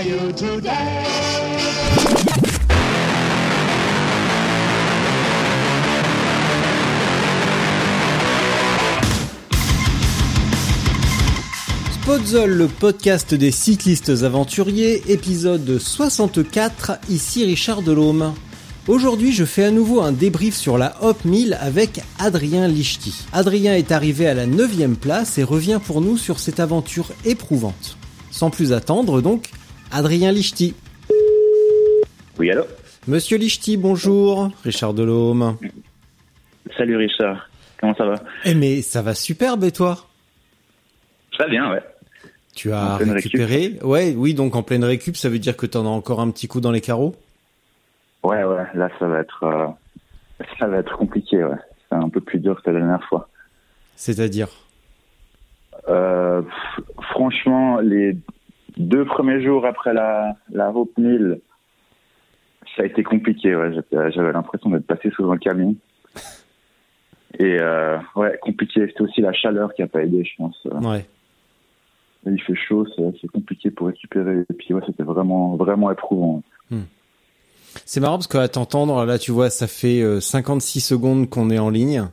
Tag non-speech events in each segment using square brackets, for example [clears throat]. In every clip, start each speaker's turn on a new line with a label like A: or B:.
A: are
B: le podcast des cyclistes aventuriers, épisode 64, ici Richard Delhomme. Aujourd'hui, je fais à nouveau un débrief sur la Hop 1000 avec Adrien Lichty. Adrien est arrivé à la 9ème place et revient pour nous sur cette aventure éprouvante. Sans plus attendre donc, Adrien Lichty.
C: Oui, allô
B: Monsieur Lichty, bonjour. Richard Delhomme.
C: Salut Richard, comment ça va
B: Eh mais ça va superbe et toi?
C: Très bien, ouais.
B: Tu as
C: En
B: récupéré? Ouais, oui, donc en pleine récup, ça veut dire que t'en as encore un petit coup dans les carreaux?
C: Ouais, ouais, là ça va être, euh, [laughs] ça va être compliqué, ouais. C'est un peu plus dur que la dernière fois.
B: C'est-à-dire?
C: Euh, franchement, les deux premiers jours après la, la Hope 1000, ça a été compliqué, ouais. J'étais- J'avais l'impression d'être passé sous un camion. [laughs] Et euh, ouais, compliqué. C'était aussi la chaleur qui a pas aidé, je pense.
B: Ouais.
C: Il fait chaud, c'est compliqué pour récupérer. Et puis ouais, c'était vraiment, vraiment éprouvant.
B: C'est marrant parce qu'à t'entendre, là, tu vois, ça fait euh, 56 secondes qu'on est en ligne.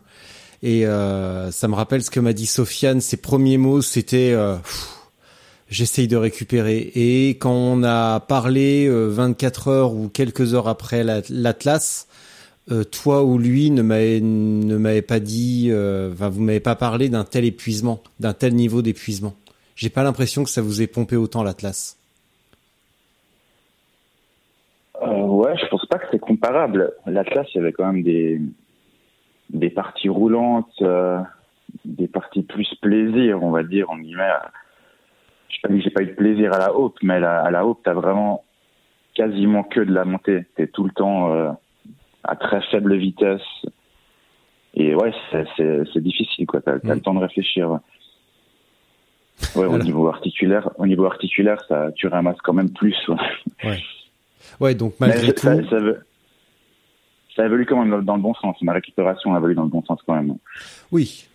B: Et euh, ça me rappelle ce que m'a dit Sofiane. Ses premiers mots, c'était euh, Pff, j'essaye de récupérer. Et quand on a parlé euh, 24 heures ou quelques heures après la- l'Atlas, euh, toi ou lui ne m'avez ne pas dit, euh, vous m'avez pas parlé d'un tel épuisement, d'un tel niveau d'épuisement. J'ai pas l'impression que ça vous ait pompé autant l'Atlas.
C: Euh, ouais, je pense pas que c'est comparable. L'Atlas, il y avait quand même des, des parties roulantes, euh, des parties plus plaisir, on va dire, en guillemets. Je sais pas dit que j'ai pas eu de plaisir à la haute, mais la- à la haute, t'as vraiment quasiment que de la montée. T'es tout le temps euh, à très faible vitesse. Et ouais, c'est- difficile, quoi. T'as t'as
B: Mm.
C: le temps de réfléchir. Ouais, au niveau articulaire, au niveau articulaire, ça, tu ramasses quand même plus. ouais.
B: Ouais. Ouais, donc malgré tout.
C: ça, ça, veut- ça évolue quand même dans, dans le bon sens. Ma récupération a évolué dans le bon sens quand même.
B: Oui.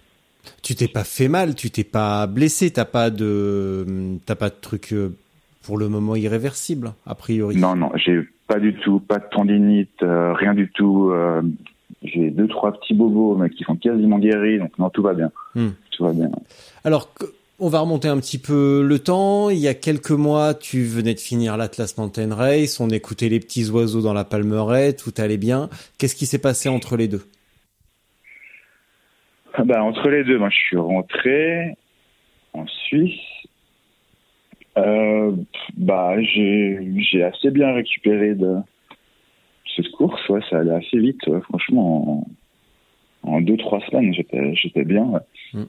B: Tu t'es pas fait mal, tu t'es pas blessé, t'as pas de, t'as pas de truc euh, pour le moment irréversible, a priori.
C: Non, non, j'ai pas du tout, pas de tendinite, euh, rien du tout. euh, j'ai deux, trois petits bobos, mais qui sont quasiment guéris, donc non, tout va bien.
B: Hmm.
C: Tout va bien.
B: Alors, on va remonter un petit peu le temps. Il y a quelques mois, tu venais de finir l'Atlas Mountain Race, on écoutait les petits oiseaux dans la palmeraie, tout allait bien. Qu'est-ce qui s'est passé entre les deux?
C: Ah Bah, entre les deux, moi, je suis rentré en Suisse. Euh, bah, j'ai assez bien récupéré de cette course. Ouais, ça allait assez vite. ouais. Franchement, en, en deux trois semaines, j'étais j'étais bien. ouais.
B: Mm.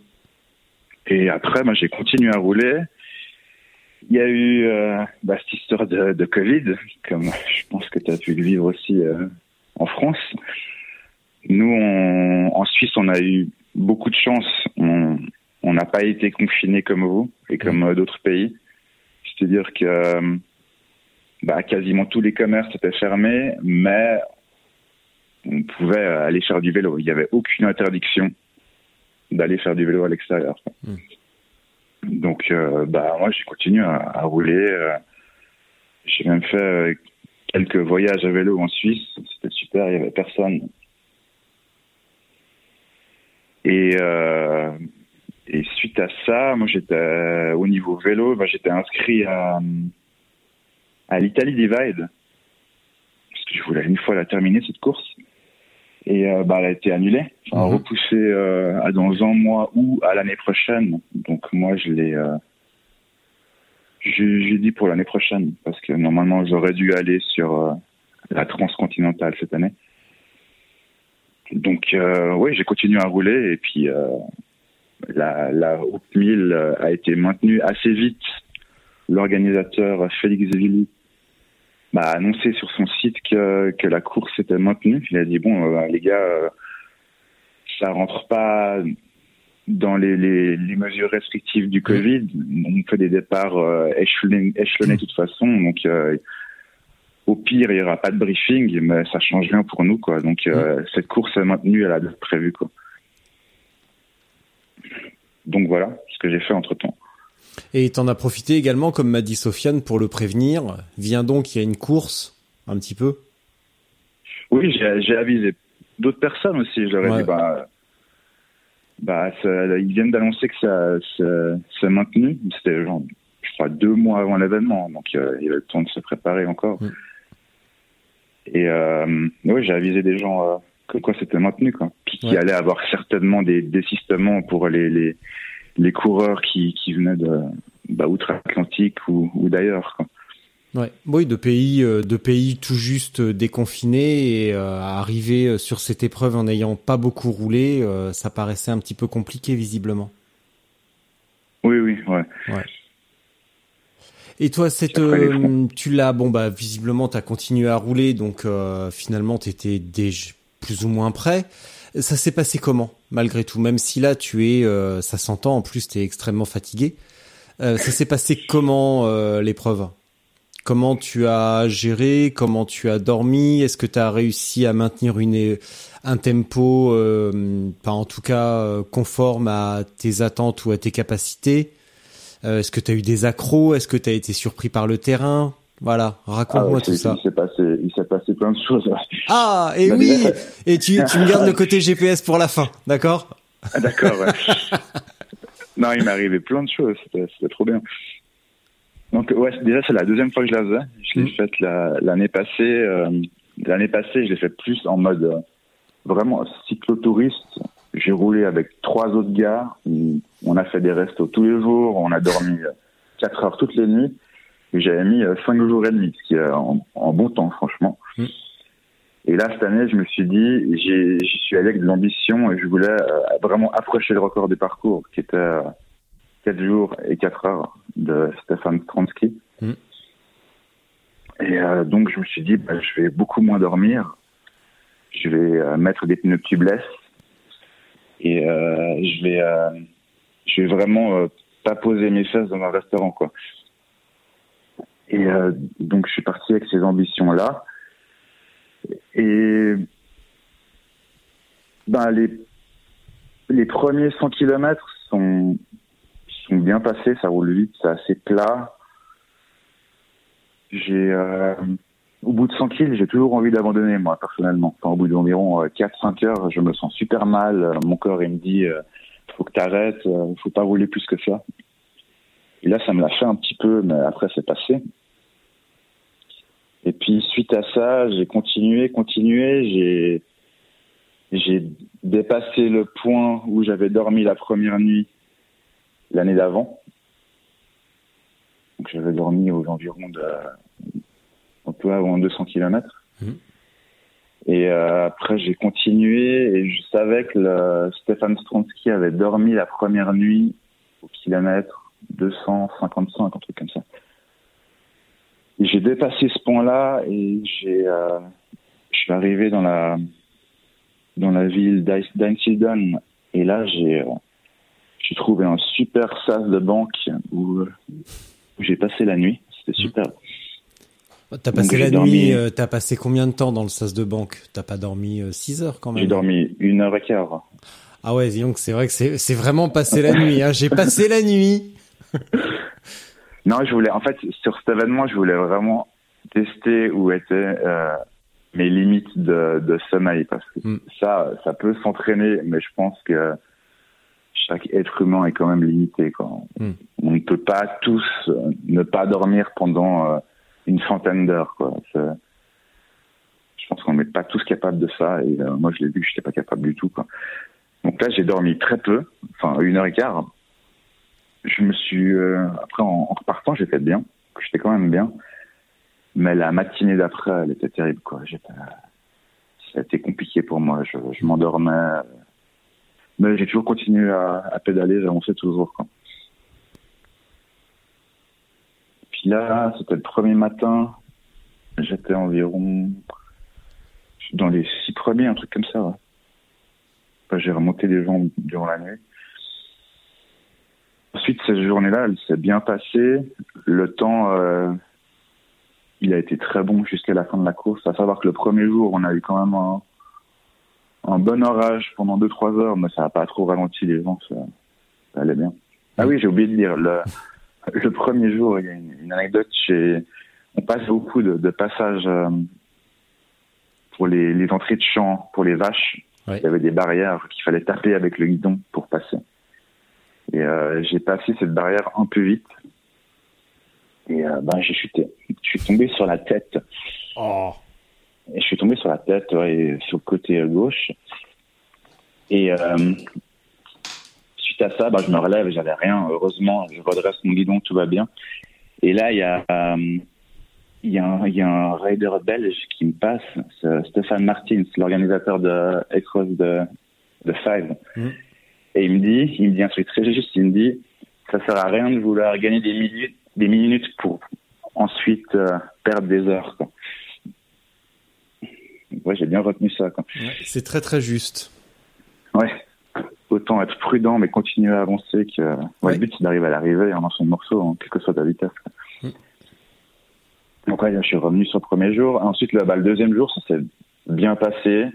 C: Et après, moi, j'ai continué à rouler. Il y a eu euh, bah, cette histoire de, de Covid, comme je pense que tu as pu le vivre aussi euh, en France. Nous, on, en Suisse, on a eu beaucoup de chance. On n'a pas été confinés comme vous et comme euh, d'autres pays. C'est-à-dire que euh, bah, quasiment tous les commerces étaient fermés, mais on pouvait aller faire du vélo. Il n'y avait aucune interdiction d'aller faire du vélo à l'extérieur.
B: Mm.
C: Donc, euh, bah, moi, j'ai continué à, à rouler. euh, j'ai même fait euh, quelques voyages à vélo en Suisse. C'était super, il n'y avait personne. Et, euh, et suite à ça, moi j'étais euh, au niveau vélo, bah, j'étais inscrit à, à l'Italie Divide parce que je voulais une fois la terminer cette course et euh, bah, elle a été annulée, enfin,
B: Mhm.
C: repoussée euh, à dans un mois ou à l'année prochaine. Donc moi je l'ai, euh, j'ai j'ai dit pour l'année prochaine parce que normalement j'aurais dû aller sur euh, la transcontinentale cette année. Donc, euh, oui, j'ai continué à rouler et puis euh, la, la Haute 1000 a été maintenue assez vite. L'organisateur Félix Zévili m'a annoncé sur son site que, que la course était maintenue. Il a dit bon, euh, les gars, euh, ça rentre pas dans les, les, les mesures restrictives du Covid. On fait des départs euh, échelonnés, échelonnés de toute façon, donc euh, au pire, il y aura pas de briefing, mais ça change rien pour nous, quoi. Donc euh, cette course est maintenue à la date prévue, quoi. Donc voilà ce que j'ai fait entre temps.
B: Et t'en as profité également, comme m'a dit Sofiane, pour le prévenir. Viens donc, il y a une course, un petit peu.
C: Oui, j'ai avisé d'autres personnes aussi. Je leur ai
B: Ouais.
C: dit, bah, bah, ça- ils viennent d'annoncer que ça, ça, ça maintenu. C'était genre, je crois, deux mois avant l'événement, donc euh, il y avait le temps de se préparer encore.
B: Mm.
C: Et euh, oui, j'ai avisé des gens euh, que quoi c'était maintenu, quoi. Puis qu'il
B: Ouais.
C: allait avoir certainement des désistements pour les les, les coureurs qui, qui venaient de bah, outre-Atlantique ou, ou d'ailleurs. quoi.
B: Ouais. Oui, de pays, euh, de pays tout juste déconfinés et euh, arriver sur cette épreuve en n'ayant pas beaucoup roulé, euh, ça paraissait un petit peu compliqué visiblement.
C: Oui, oui, ouais.
B: Et toi, cette, euh, tu l'as, bon bah visiblement t'as continué à rouler, donc euh, finalement t'étais déjà plus ou moins prêt. Ça s'est passé comment, malgré tout, même si là tu es, euh, ça s'entend, en plus t'es extrêmement fatigué. Euh, ça s'est passé comment euh, l'épreuve? Comment tu as géré? Comment tu as dormi? Est-ce que tu as réussi à maintenir une un tempo, euh, pas en tout cas euh, conforme à tes attentes ou à tes capacités? Euh, Est-ce que tu as eu des accros? Est-ce que tu as été surpris par le terrain? Voilà,
C: Ah,
B: raconte-moi
C: ouais,
B: tout ça.
C: Il s'est passé, il s'est passé plein de choses.
B: Ah, et
C: Bah,
B: oui
C: déjà-
B: Et tu, tu me gardes le côté GPS pour la fin, d'accord?
C: Ah, D'accord. ouais. [laughs] non, il m'est arrivé plein de choses. C'était, trop bien. Donc ouais, déjà c'est la deuxième fois que je la faisais. Je l'ai
B: Mm.
C: faite la- l'année passée. euh, l'année passée, je l'ai fait plus en mode euh, vraiment cyclotouriste. J'ai roulé avec trois autres gars. On- a fait des restos tous les jours. On a dormi euh, quatre heures toutes les nuits. Et j'avais mis euh, cinq jours et demi, ce qui est en, en bon temps, franchement.
B: Mm.
C: Et là, cette année, je me suis dit, j'y suis allé avec de l'ambition et je voulais euh, vraiment approcher le record du parcours, qui était euh, 4 jours et 4 heures de Stéphane Stransky.
B: Mm.
C: Et euh, donc, je me suis dit, bah, je vais beaucoup moins dormir. Je vais euh, mettre des pneus tubeless. Et euh, je vais, je vais vraiment euh, pas poser mes fesses dans un restaurant, quoi. Et euh, donc, je suis parti avec ces ambitions-là. Et ben, les, les premiers 100 km sont, sont bien passés, ça roule vite, c'est assez plat. J'ai, euh, au bout de 100 kills, j'ai toujours envie d'abandonner, moi, personnellement. Au bout d'environ 4-5 heures, je me sens super mal. Mon corps, il me dit, faut que t'arrêtes, euh, faut pas rouler plus que ça. Et là, ça me l'a fait un petit peu, mais après, c'est passé. Et puis, suite à ça, j'ai continué, continué, j'ai, dépassé le point où j'avais dormi la première nuit l'année d'avant. Donc, j'avais dormi aux environs de, un peu avant 200 km. Et euh, après, j'ai continué et je savais que le Stéphane Stronsky avait dormi la première nuit au kilomètre 255, un truc comme ça. Et J'ai dépassé ce point-là et j'ai, euh, je suis arrivé dans la dans la ville d'Einsiedeln et là j'ai euh, j'ai trouvé un super sas de banque où, euh, où j'ai passé la nuit. C'était super.
B: T'as passé la
C: dormi-
B: nuit, euh, t'as passé combien de temps dans le sas de banque? T'as pas dormi 6 heures quand même?
C: J'ai dormi une heure et quart.
B: Ah ouais, donc c'est vrai que c'est vraiment passé la nuit. Hein. J'ai passé la nuit. [laughs]
C: Non, je voulais, en fait, sur cet événement, je voulais vraiment tester où étaient euh, mes limites de, de sommeil parce que
B: Mm.
C: ça, ça peut s'entraîner, mais je pense que chaque être humain est quand même limité. Quoi.
B: Mm.
C: On ne peut pas tous euh, ne pas dormir pendant euh, une centaine d'heures. Quoi. Je pense qu'on n'est pas tous capables de ça et euh, moi, je l'ai vu je n'étais pas capable du tout. Quoi. Donc là, j'ai dormi très peu, enfin une heure et quart je me suis euh, après en, en repartant j'étais bien j'étais quand même bien mais la matinée d'après elle était terrible quoi j'étais ça a été compliqué pour moi. Je, je m'endormais. Mais j'ai toujours continué à, à pédaler, j'avançais toujours. Quoi. Là, c'était le premier matin. J'étais environ dans les six premiers, un truc comme ça. Ouais. J'ai remonté les jambes durant la nuit. Ensuite, cette journée-là, elle s'est bien passée. Le temps, euh, il a été très bon jusqu'à la fin de la course. À savoir que le premier jour, on a eu quand même un, bon orage pendant 2-3 heures, mais ça n'a pas trop ralenti les vents, ça, allait bien. Ah oui, j'ai oublié de dire, le premier jour, il y a une, une anecdote, chez, on passe beaucoup de, de passages euh, pour les, les entrées de champs, pour les vaches.
B: Ouais.
C: Il y avait des barrières qu'il fallait taper avec le guidon pour passer. Et euh, j'ai passé cette barrière un peu vite. Et euh, ben, j'ai chuté. Je suis tombé sur la tête.
B: Oh.
C: Et je suis tombé sur la tête, ouais, et sur le côté gauche. Et suite à ça, bah, je me relève, j'avais rien. Heureusement, je redresse mon guidon, tout va bien. Et là, il y a, euh, il y a, un, il y a un rider belge qui me passe, Stéphane Martins, l'organisateur de X-Cross de, de Five.
B: Mhm.
C: Et il me dit, il me dit un truc très juste, il me dit, ça sert à rien de vouloir gagner des minutes, des minutes pour ensuite euh, perdre des heures. Quoi. Ouais, j'ai bien retenu ça.
B: Ouais, c'est très très juste.
C: Ouais. Autant être prudent, mais continuer à avancer que. Ouais. Le but, c'est d'arriver à l'arrivée en lançant le morceau, hein, quelle que soit ta vitesse. quoi.
B: Mm.
C: Donc, ouais, je suis revenu sur le premier jour. Ensuite, le, bah, le deuxième jour, ça s'est bien passé.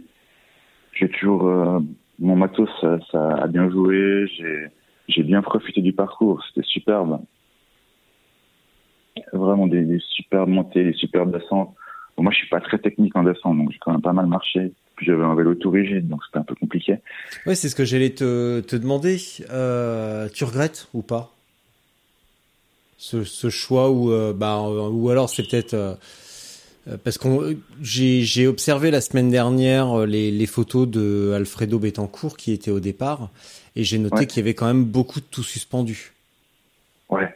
C: J'ai toujours. euh, mon matos, ça, ça a bien joué. J'ai, j'ai bien profité du parcours. C'était superbe. Vraiment des, des superbes montées, des superbes descentes. Bon, moi, je suis pas très technique en descente, donc j'ai quand même pas mal marché. Puis j'avais un vélo tout rigide, donc c'était un peu compliqué.
B: Ouais, c'est ce que j'allais te, te demander. Euh, tu regrettes ou pas? Ce, ce choix ou euh, bah euh, ou alors c'est peut-être euh, parce qu'on j'ai j'ai observé la semaine dernière les, les photos de Alfredo Betancourt qui était au départ et j'ai noté
C: Ouais.
B: qu'il y avait quand même beaucoup de tout suspendu.
C: Ouais.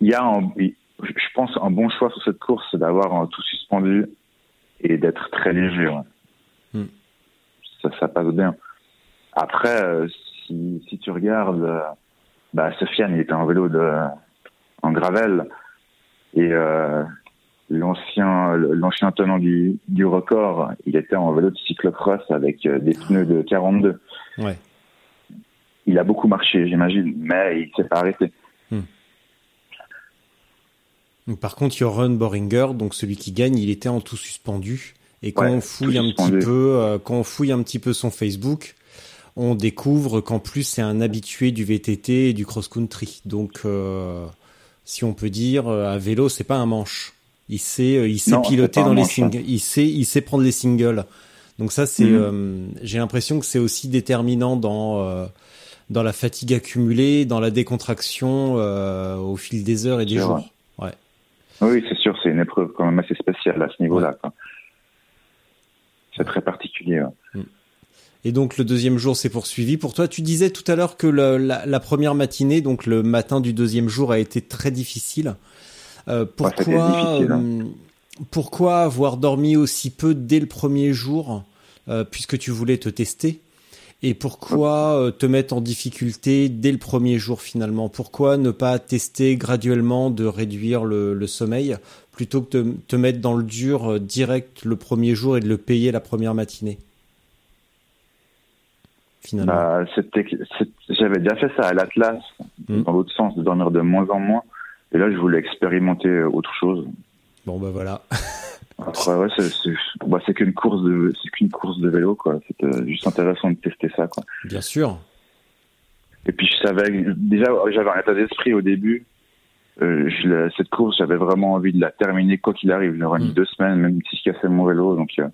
C: Il y a un, je pense un bon choix sur cette course, c'est d'avoir tout suspendu et d'être très léger. ouais.
B: Hmm.
C: Ça, ça passe bien. Après, euh, si, si tu regardes, euh, bah, Sofiane, il était en vélo de, en gravel et euh, l'ancien, l'ancien tenant du, du record, il était en vélo de cyclocross avec des pneus de 42
B: Ouais.
C: il a beaucoup marché, j'imagine, mais il s'est pas arrêté.
B: Donc, par contre, Joran Boringer, donc celui qui gagne, il était en tout suspendu. Et quand
C: Ouais,
B: on fouille un
C: suspendu.
B: petit peu, euh, quand on fouille un petit peu son Facebook, on découvre qu'en plus c'est un habitué du VTT et du cross-country. Donc, euh, si on peut dire, euh, à vélo, c'est pas un manche. Il sait, il sait
C: Non, c'est
B: piloter dans les
C: hein.
B: singles. Il sait, il sait prendre les singles. Donc ça, c'est,
C: Mhm.
B: euh, j'ai l'impression que c'est aussi déterminant dans euh, dans la fatigue accumulée, dans la décontraction euh, au fil des heures et des jours.
C: vrai. Oui, c'est sûr, c'est une épreuve quand même assez spéciale à ce niveau-là. C'est très particulier. ouais.
B: Et donc le deuxième jour s'est poursuivi. Pour toi, tu disais tout à l'heure que le- la, la première matinée, donc le matin du deuxième jour, a été très difficile. Euh, pourquoi,
C: difficile, hein.
B: euh, pourquoi avoir dormi aussi peu dès le premier jour, euh, puisque tu voulais te tester? Et pourquoi euh, te mettre en difficulté dès le premier jour finalement? Pourquoi ne pas tester graduellement de réduire le, le sommeil plutôt que de te mettre dans le dur euh, direct le premier jour et de le payer la première matinée? Finalement.
C: Bah, j'avais déjà fait ça à l'Atlas,
B: Mm.
C: dans l'autre sens, de dormir de moins en moins. Et là, je voulais expérimenter autre chose.
B: Bon bah voilà. [laughs]
C: Après, ouais, c'est, c'est, bah, c'est qu'une course de, c'est qu'une course de vélo, quoi. C'était juste intéressant de tester ça, quoi.
B: Bien sûr.
C: Et puis je savais déjà j'avais un état d'esprit au début. Euh, je la- cette course, j'avais vraiment envie de la terminer quoi qu'il arrive. J'aurais mis
B: Mm.
C: deux semaines, même si je cassais mon vélo. Donc euh, de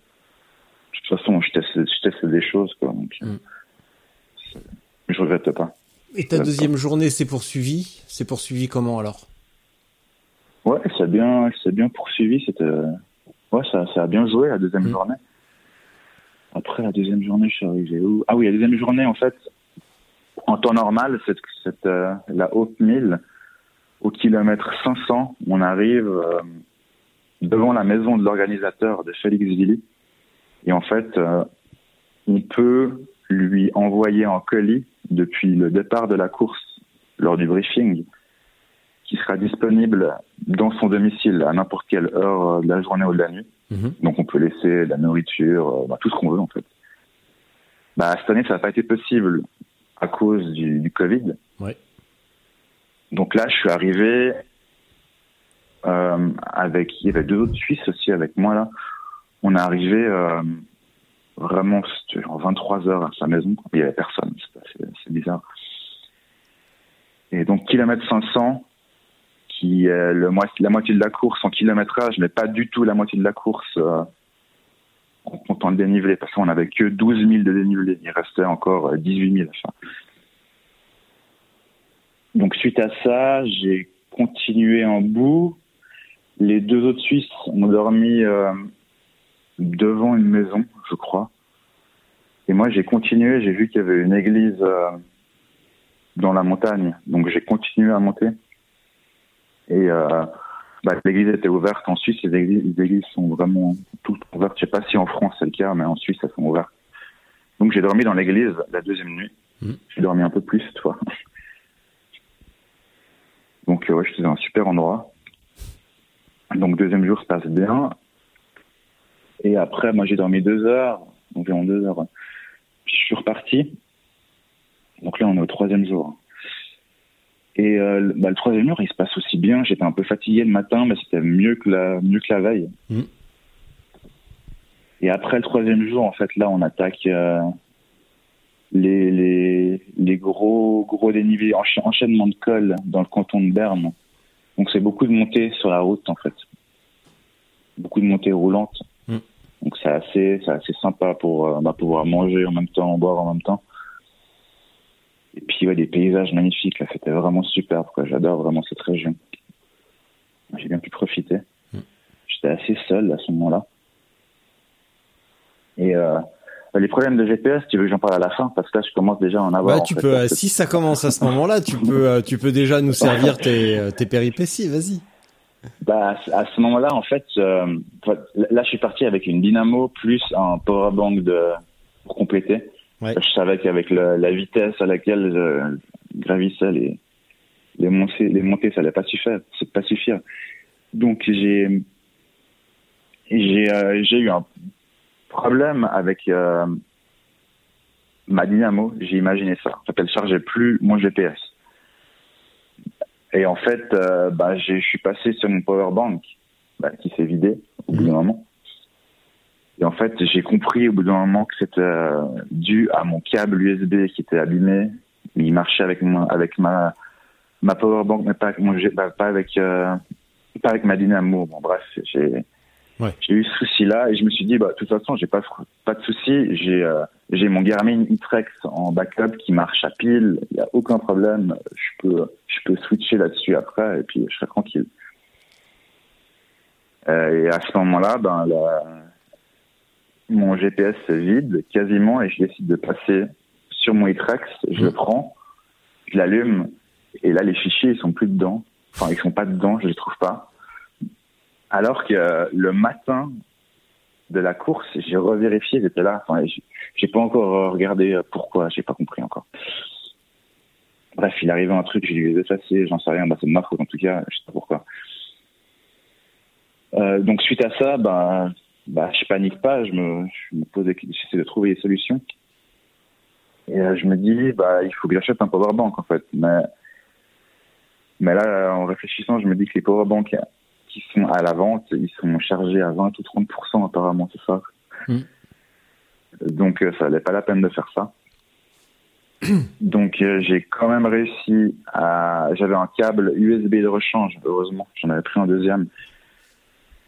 C: toute façon, je testais, je testais des choses quoi. Donc, euh,
B: Mm.
C: c'est- je regrette pas.
B: Et ta deuxième journée s'est poursuivie C'est poursuivi comment alors?
C: Ouais, c'est bien, c'est bien poursuivi. C'était, ouais, ça, ça a bien joué la deuxième
B: Mm.
C: journée. Après la deuxième journée, je suis arrivé où? Ah oui, la deuxième journée, en fait, en temps normal, cette, cette euh, la haute 1000 au kilomètre 500, on arrive, euh, devant la maison de l'organisateur de Félix Villy. Et en fait, euh, on peut lui envoyer en colis depuis le départ de la course lors du briefing, qui sera disponible dans son domicile à n'importe quelle heure de la journée ou de la nuit.
B: Mhm.
C: Donc on peut laisser la nourriture, euh, bah, tout ce qu'on veut en fait. Bah, cette année, ça n'a pas été possible à cause du, du Covid.
B: Ouais.
C: Donc là, je suis arrivé euh, avec, il y avait deux autres Suisses aussi avec moi là. On est arrivé euh, vraiment genre 23 heures à sa maison. Il y avait personne, c'est bizarre. Et donc kilomètre 500, qui est moitié, la moitié de la course en kilométrage, mais pas du tout la moitié de la course euh, en comptant le dénivelé, parce qu'on n'avait que 12 000 de dénivelé. Il restait encore euh, 18 000 à faire. Donc suite à ça, j'ai continué en bout. Les deux autres Suisses ont dormi euh, devant une maison, je crois. Et moi, j'ai continué. J'ai vu qu'il y avait une église euh, dans la montagne, donc j'ai continué à monter. Et euh, bah, l'église était ouverte. En Suisse, les églises, les églises sont vraiment toutes ouvertes. Je sais pas si en France c'est le cas, mais en Suisse, elles sont ouvertes. Donc j'ai dormi dans l'église la deuxième nuit.
B: Mhm.
C: J'ai dormi un peu plus cette fois. Donc euh, ouais, j'étais dans un super endroit. Donc deuxième jour se passe bien. Et après, moi j'ai dormi deux heures, environ deux heures. Puis je suis reparti. Donc là, on est au troisième jour. Et euh, le- bah, le troisième jour, il se passe aussi bien. J'étais un peu fatigué le matin, mais c'était mieux que la mieux que la veille.
B: Mhm.
C: Et après le troisième jour, en fait, là, on attaque euh, les, les, les gros gros dénivelés, encha- enchaînement de cols dans le canton de Berne. Donc c'est beaucoup de montées sur la route, en fait. Beaucoup de montées roulantes.
B: Mm.
C: Donc c'est assez, c'est assez sympa pour euh, bah, pouvoir manger en même temps, boire en même temps. Et puis ouais, des paysages magnifiques, là, c'était vraiment superbe. Quoi. J'adore vraiment cette région. J'ai bien pu profiter.
B: Mm.
C: J'étais assez seul à ce moment-là. Et euh, les problèmes de GPS, tu veux que j'en parle à la fin? Parce que là, je commence déjà à en avoir.
B: Bah, tu peux, euh, si ça commence à ce moment-là, tu [laughs] peux, euh, tu peux déjà nous servir tes, euh, tes péripéties. Vas-y.
C: Bah, à ce moment-là, en fait, euh, là, je suis parti avec une dynamo plus un powerbank de pour compléter. Je savais qu'avec la vitesse à laquelle je gravissais les montées, les montées, ça allait pas suffire, pas suffire. Donc euh, j'ai eu un problème avec euh, ma dynamo. J'ai imaginé ça. En elle chargeait plus mon GPS. Et en fait, euh, bah, je suis passé sur mon powerbank bah, qui s'est vidé au bout d'un moment. Et en fait, j'ai compris au bout d'un moment que c'était euh, dû à mon câble USB qui était abîmé. Il marchait avec mon, avec ma ma powerbank, mais pas avec mon, bah, pas avec euh, pas avec ma dynamo. Bon, bref, j'ai
B: Ouais.
C: j'ai eu ce souci-là et je me suis dit, bah, de toute façon, j'ai pas pas de souci. J'ai euh, j'ai mon Garmin e-Trex en backup qui marche à pile. Il y a aucun problème. Je peux je peux switcher là-dessus après et puis je serai tranquille. Euh, et à ce moment-là, ben la, mon GPS se vide quasiment et je décide de passer sur mon e-Trex. Je le prends, je l'allume et là les fichiers ils sont plus dedans. Enfin ils sont pas dedans, je les trouve pas. Alors que euh, le matin de la course, j'ai revérifié, étaient là. Enfin, j'ai- pas encore regardé euh, pourquoi, j'ai pas compris encore. Bref, il arrivait un truc, j'ai dû les effacer, j'en sais rien, bah, c'est de ma faute en tout cas, je sais pas pourquoi. Euh, donc suite à ça, bah, bah, je panique pas, je me, je me pose, des- j'essaie de trouver des solutions. Et euh, je me dis, bah, il faut que j'achète un powerbank en fait. Mais, mais là, en réfléchissant, je me dis que les powerbanks qui sont à la vente, ils sont chargés à 20 ou 30% apparemment, c'est ça.
B: Mm.
C: Donc euh, ça valait pas la peine de faire ça. [clears throat] Donc euh, j'ai quand même réussi à... J'avais un câble USB de rechange, heureusement, j'en avais pris un deuxième.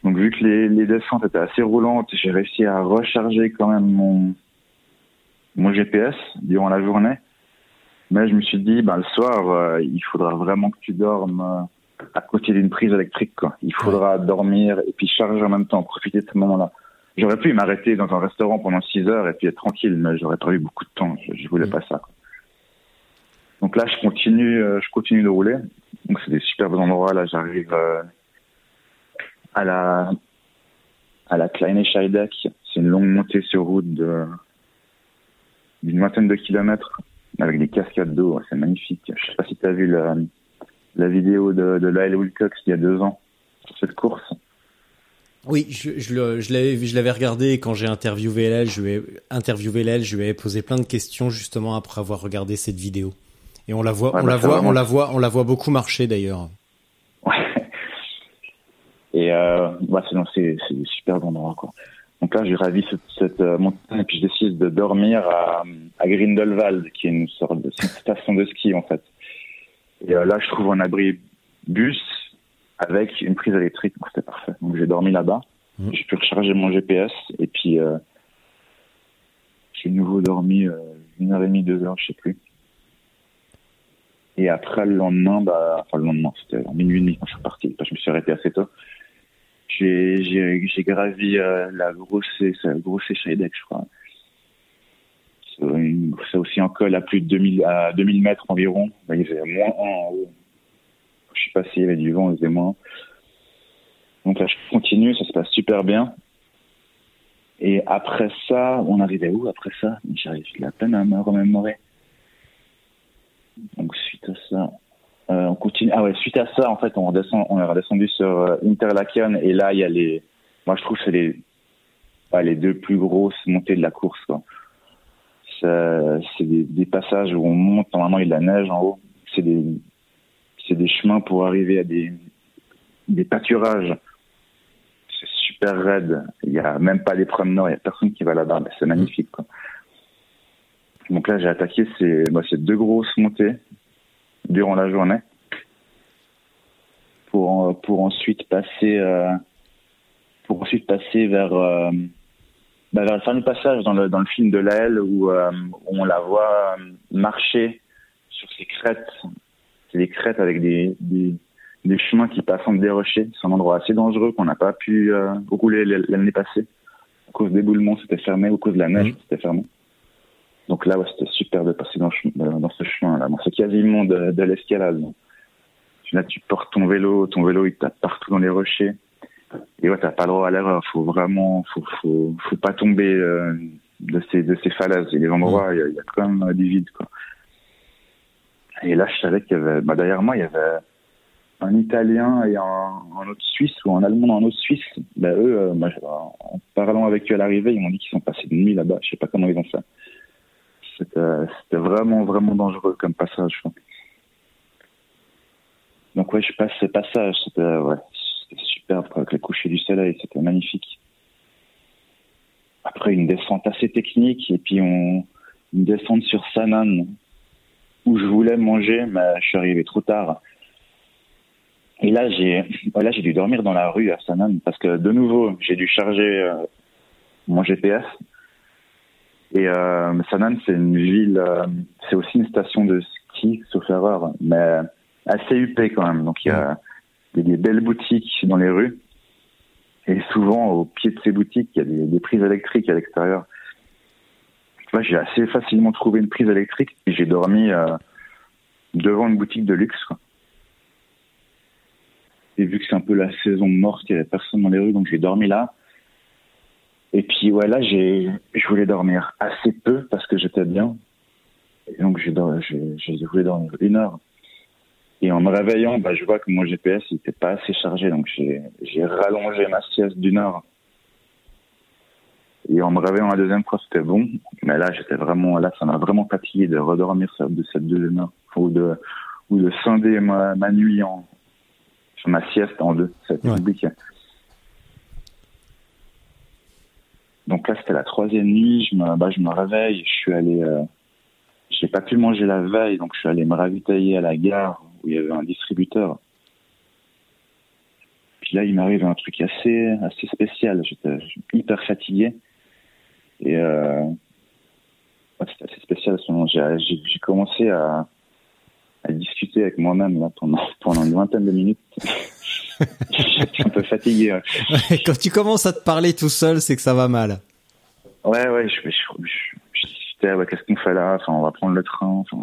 C: Donc vu que les, les descentes étaient assez roulantes, j'ai réussi à recharger quand même mon, mon GPS durant la journée. Mais je me suis dit, ben, le soir, euh, il faudra vraiment que tu dormes euh, à côté d'une prise électrique. Quoi. Il faudra dormir et puis charger en même temps, profiter de ce moment-là. J'aurais pu m'arrêter dans un restaurant pendant 6 heures et puis être tranquille, mais j'aurais pas eu beaucoup de temps. Je, je voulais
B: Mm.
C: pas ça. quoi. Donc là, je continue, euh, je continue de rouler. Donc c'est des super beaux endroits. Là, j'arrive euh, à la à la Kleine. C'est une longue montée sur route de d'une vingtaine de kilomètres avec des cascades d'eau. C'est magnifique. Je sais pas si tu as vu la, la vidéo de, de Lyle Wilcox il y a deux ans sur cette course.
B: Oui, je, l'avais je l'avais regardé quand j'ai interviewé elle, je lui ai interviewé elle, je lui avais posé plein de questions justement après avoir regardé cette vidéo. Et on la voit,
C: Ouais,
B: on
C: bah,
B: la
C: c'est
B: voit,
C: vraiment-
B: on la voit, on la voit beaucoup marcher d'ailleurs.
C: Et euh, bah, c'est, c'est, c'est des super endroits, quoi. Donc là, j'ai ravi cette, cette euh, montagne et puis je décide de dormir à, à Grindelwald, qui est une sorte de une station de ski, en fait. Et euh, là, je trouve un abri bus avec une prise électrique, donc c'était parfait. Donc j'ai dormi là-bas.
B: Mhm.
C: J'ai pu recharger mon GPS et puis j'ai de nouveau dormi une heure et demie, deux heures, je sais plus. Et après, le lendemain, bah, enfin, le lendemain, c'était en minuit et demi quand je suis parti. parce que je me suis arrêté assez tôt. J'ai, gravi euh, la grosse, la grosse Scheidegg, je crois. C'est, aussi un col à plus de 2000, à 2000 mètres environ. Il faisait moins 1 en haut. Je suis passé, il y avait du vent, il faisait moins. Donc là, je continue, ça se passe super bien. Et après ça, on arrivait où après ça? J'arrive de la peine à me remémorer. Donc suite à ça, euh, on continue. Ah ouais, suite à ça, en fait, on redescend, on est redescendu sur euh, Interlaken et là, il y a les. Moi, je trouve que c'est les, ouais, les deux plus grosses montées de la course. C'est des, des passages où on monte. Normalement, il y a de la neige en haut. C'est des, des chemins pour arriver à des, des pâturages. C'est super raide. Il y a même pas des promeneurs. Il y a personne qui va là-bas. C'est magnifique. Quoi. Donc là, j'ai attaqué ces, bah, ces deux grosses montées durant la journée pour en- pour ensuite passer euh, pour ensuite passer vers euh, bah, vers le fameux passage dans le dans le film de Laël où, euh, où on la voit euh, marcher sur ces crêtes c'est des crêtes avec des, des des chemins qui passent entre des rochers. C'est un endroit assez dangereux qu'on n'a pas pu euh, rouler l'année passée. À cause d'éboulements c'était fermé. À cause de la neige
B: Mhm.
C: c'était fermé donc là c'était super de passer dans, ce chemin là bon, c'est quasiment de, de l'escalade. Là, tu portes ton vélo, ton vélo, il tape partout dans les rochers. Et ouais, t'as pas le droit à l'erreur. Faut vraiment, faut, pas tomber euh, de ces, de ces falaises. A des endroits, il y a, quand même euh, du vide. Et là, je savais qu'il y avait, bah, derrière moi, il y avait un Italien et un, autre Suisse ou un Allemand et un autre Suisse. Bah, eux, euh, en parlant avec eux à l'arrivée, ils m'ont dit qu'ils sont passés de nuit là-bas. Je sais pas comment ils ont fait. C'était, c'était vraiment, vraiment dangereux comme passage. Donc ouais, je passe ce passage, c'était c'était superbe avec le coucher du soleil, c'était magnifique. Après une descente assez technique et puis on une descente sur Sanan où je voulais manger, mais je suis arrivé trop tard. Et là j'ai là j'ai dû dormir dans la rue à Sanan parce que de nouveau j'ai dû charger euh, mon GPS. Et euh, Sanan c'est une ville, euh, c'est aussi une station de ski sauf erreur, mais assez huppé quand même. Donc il y a, des belles boutiques dans les rues. Et souvent, au pied de ces boutiques, il y a des, prises électriques à l'extérieur. Moi, j'ai assez facilement trouvé une prise électrique et j'ai dormi euh, devant une boutique de luxe. Et vu que c'est un peu la saison morte, il n'y avait personne dans les rues, donc j'ai dormi là. Et puis ouais, là, j'ai, je voulais dormir assez peu parce que j'étais bien. Et donc j'ai, j'ai, j'ai voulu dormir une heure. Et en me réveillant, bah, je vois que mon GPS n'était pas assez chargé, donc j'ai, j'ai rallongé ma sieste d'une heure. Et en me réveillant la deuxième fois, c'était bon. Mais là, j'étais vraiment, là, ça m'a vraiment fatigué de redormir de cette deuxième heure. Ou de, ou de scinder ma, ma nuit en, ma sieste en deux.
B: Ouais.
C: compliqué. Donc là, c'était la troisième nuit. Je me, bah, je me réveille. Je suis allé, euh, j'ai pas pu manger la veille, donc je suis allé me ravitailler à la gare où il y avait un distributeur. Puis là, il m'arrive un truc assez, assez spécial. J'étais hyper fatigué. Et euh, c'était assez spécial. J'ai, commencé à, discuter avec moi-même pendant, pendant une vingtaine de minutes. [laughs] J'étais [laughs] un peu fatigué. ouais.
B: Quand tu commences à te parler tout seul, c'est que ça va mal.
C: Ouais, ouais, je, je, je, je discutais, qu'est-ce qu'on fait là Enfin, on va prendre le train. Enfin,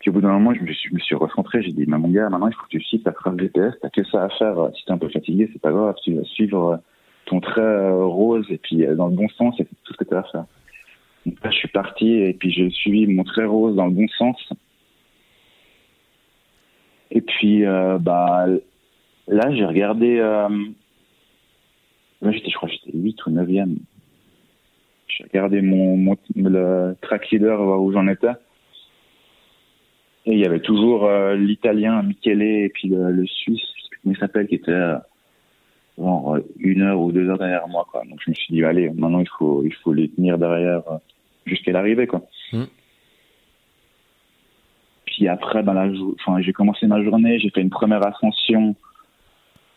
C: puis au bout d'un moment, je me suis, je me suis recentré. J'ai dit, mais mon gars, maintenant, il faut que tu suives ta trace GPS. T'as que ça à faire. Si t'es un peu fatigué, c'est pas grave. Tu vas suivre euh, ton trait euh, rose et puis euh, dans le bon sens, c'est tout ce que tu as à faire. Donc là, je suis parti et puis j'ai suivi mon trait rose dans le bon sens. Et puis, euh, bah, là, j'ai regardé. Euh, là, j'étais, je crois, que j'étais 8 ou 9e. J'ai regardé mon, mon le track leader, voir où j'en étais. Et il y avait toujours euh, l'italien Michele et puis le, le suisse, je sais plus comment il s'appelle, qui était euh, genre euh, une heure ou deux heures derrière moi. Quoi. Donc je me suis dit, allez, maintenant il faut, il faut les tenir derrière jusqu'à l'arrivée. Quoi.
B: Mm.
C: Puis après, ben, la enfin, j'ai commencé ma journée, j'ai fait une première ascension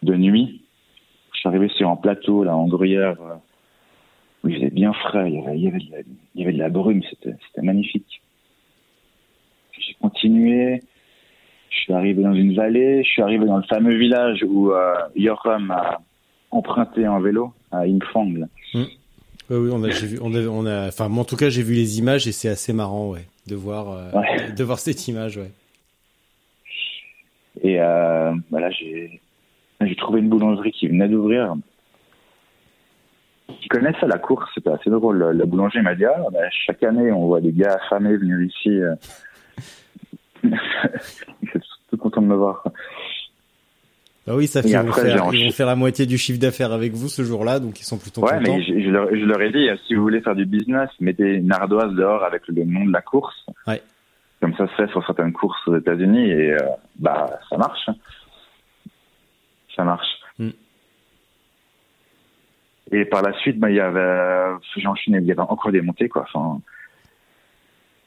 C: de nuit. Je suis arrivé sur un plateau, là, en gruyère, euh, où il faisait bien frais, il y avait, il y avait, de, la, il y avait de la brume, c'était magnifique. J'ai continué, je suis arrivé dans une vallée, je suis arrivé dans le fameux village où euh, Yoram a emprunté en vélo, à Infang. là.
B: Oui, oui, on a, j'ai vu, on a, on a, enfin, en tout cas, j'ai vu les images et c'est assez marrant, ouais, de voir, euh,
C: Ouais.
B: de voir cette image, ouais.
C: Et euh, voilà, j'ai j'ai trouvé une boulangerie qui venait d'ouvrir. Qui connaissait la course, c'était assez drôle. Le, le boulanger m'a dit ah, ben, chaque année on voit des gars affamés venir ici. euh. [laughs] Il était tout content de me voir.
B: Bah oui, ça fait, ils vont,
C: après,
B: faire, ils vont faire la moitié du chiffre d'affaires avec vous ce jour-là, donc ils sont plutôt
C: Ouais,
B: contents.
C: mais je, je leur, je leur ai dit si vous voulez faire du business, mettez une ardoise dehors avec le nom de la course.
B: Ouais.
C: Comme ça se fait sur certaines courses aux États-Unis et euh, bah ça marche. Ça marche.
B: Mm.
C: Et par la suite, bah, il y avait, enchaîné, il y avait encore des montées, quoi. Enfin,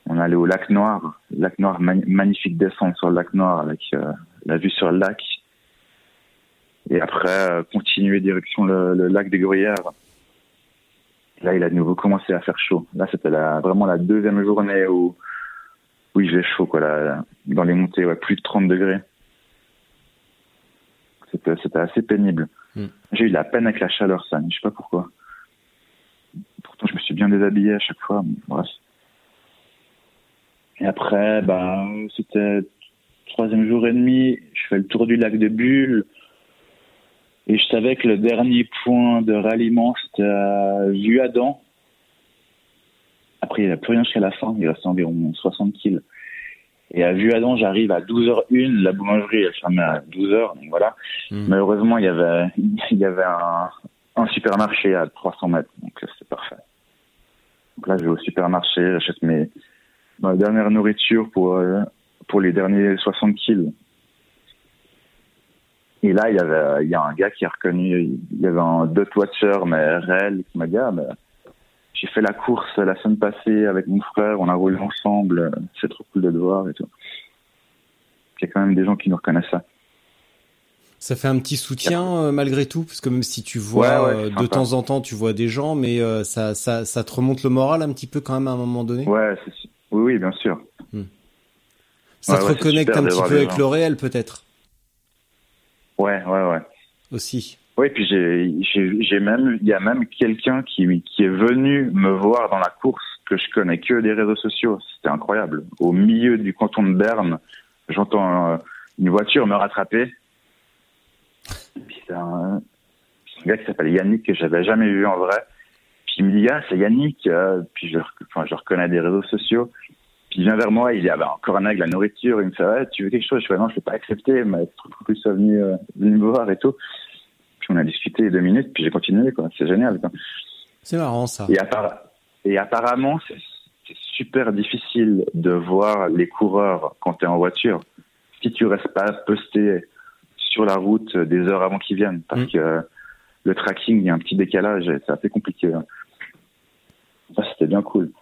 C: on allait au lac Noir. Lac Noir, ma- magnifique descente sur le lac Noir avec euh, la vue sur le lac. Et après, euh, continuer direction le, le lac des Gruyères. Là, il a de nouveau commencé à faire chaud. Là, c'était la, vraiment la deuxième journée où, où il faisait chaud, quoi, là, dans les montées, ouais, plus de 30 degrés. C'était, assez pénible.
B: Mm.
C: J'ai eu de la peine avec la chaleur, ça, je sais pas pourquoi. Pourtant, je me suis bien déshabillé à chaque fois. Bref. Et après, bah, c'était troisième jour et demi. Je fais le tour du lac de Bulle. Et je savais que le dernier point de ralliement, c'était à Vuadan. Après, il n'y a plus rien jusqu'à la fin. Il reste environ 60 kills. Et à Vuadan, j'arrive à 12h01. La boulangerie, elle fermait à 12h. Donc voilà.
B: Mm.
C: Malheureusement, il y avait, il y avait un, un supermarché à 300 mètres. Donc c'est parfait. Donc là, je vais au supermarché, j'achète mes, ma dernière nourriture pour, euh, pour les derniers 60 kills. Et là, il y avait, il y a un gars qui a reconnu, il y avait un dot watcher, mais réel, qui m'a dit, ah, mais j'ai fait la course la semaine passée avec mon frère, on a roulé ensemble, c'est trop cool de te voir et tout. Il y a quand même des gens qui nous reconnaissent ça.
B: Ça fait un petit soutien euh, malgré tout, parce que même si tu vois
C: Ouais, ouais,
B: euh, de temps en temps, tu vois des gens, mais euh, ça, ça, ça te remonte le moral un petit peu quand même à un moment donné.
C: Ouais, oui, oui, bien sûr.
B: Ça
C: Ouais,
B: te reconnecte un petit peu avec
C: gens.
B: le réel peut-être
C: Ouais, ouais, ouais.
B: aussi.
C: Oui, puis j'ai, même, il y a même quelqu'un qui, qui est venu me voir dans la course que je connais que des réseaux sociaux. C'était incroyable. Au milieu du canton de Berne, j'entends euh, une voiture me rattraper. C'est un, c'est un gars qui s'appelle Yannick que j'avais jamais vu en vrai. Puis il me dit ah c'est Yannick. euh, puis je, enfin, je reconnais des réseaux sociaux. Puis il vient vers moi, il dit ah ben encore un avec la nourriture. Il me fait ouais tu veux quelque chose Je fais non je vais pas accepter. Mais trop trop plus venu euh, venu me voir et tout. Puis on a discuté deux minutes, puis j'ai continué, quoi. C'est génial, quoi.
B: C'est marrant ça.
C: Et, appara- et apparemment, c'est super difficile de voir les coureurs quand tu es en voiture. Si tu restes pas posté sur la route des heures avant qu'ils viennent, parce
B: Mm.
C: que le tracking, il y a un petit décalage, c'est assez compliqué. hein. Ça, c'était bien cool.